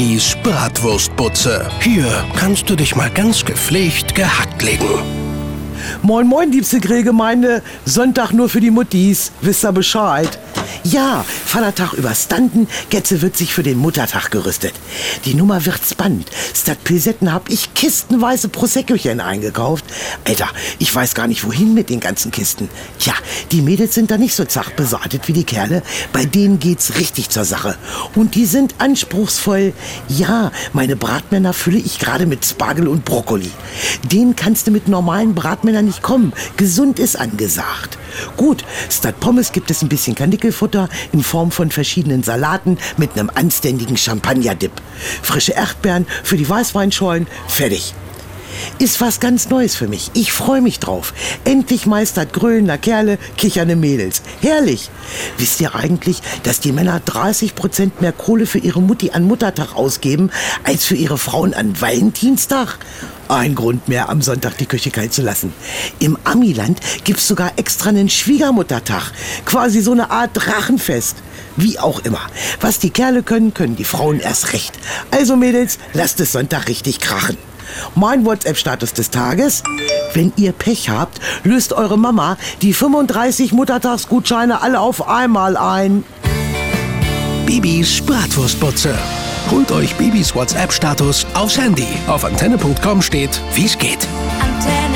Bibis Bratwurstbutze. Hier kannst du dich mal ganz gepflegt gehackt legen. Moin, moin, liebste Grillgemeinde. Sonntag nur für die Muttis. Wisst ihr Bescheid? Ja, Vatertag überstanden. Getze wird sich für den Muttertag gerüstet. Die Nummer wird spannend. Statt Pilsetten hab ich kistenweise Proseccochen eingekauft. Alter, ich weiß gar nicht wohin mit den ganzen Kisten. Tja, die Mädels sind da nicht so zart besartet wie die Kerle. Bei denen geht's richtig zur Sache. Und die sind anspruchsvoll. Ja, meine Bratmänner fülle ich gerade mit Spargel und Brokkoli. Den kannst du mit normalen Bratmännern nicht kommen. Gesund ist angesagt. Gut, statt Pommes gibt es ein bisschen Karnickelfutter in Form von verschiedenen Salaten mit einem anständigen Champagner-Dip. Frische Erdbeeren für die Weißweinschollen, fertig. Ist was ganz Neues für mich. Ich freue mich drauf. Endlich meistert grölender Kerle kichernde Mädels. Herrlich. Wisst ihr eigentlich, dass die Männer 30 Prozent mehr Kohle für ihre Mutti an Muttertag ausgeben, als für ihre Frauen an Valentinstag? Ein Grund mehr, am Sonntag die Küche kalt zu lassen. Im Amiland gibt's sogar extra einen Schwiegermuttertag. Quasi so eine Art Drachenfest. Wie auch immer. Was die Kerle können, können die Frauen erst recht. Also Mädels, lasst es Sonntag richtig krachen. Mein WhatsApp-Status des Tages. Wenn ihr Pech habt, löst eure Mama die 35 Muttertagsgutscheine alle auf einmal ein. Bibis Bratwurstbutze. Holt euch Bibis WhatsApp-Status aufs Handy. Auf antenne.com steht, wie's geht. Antenne.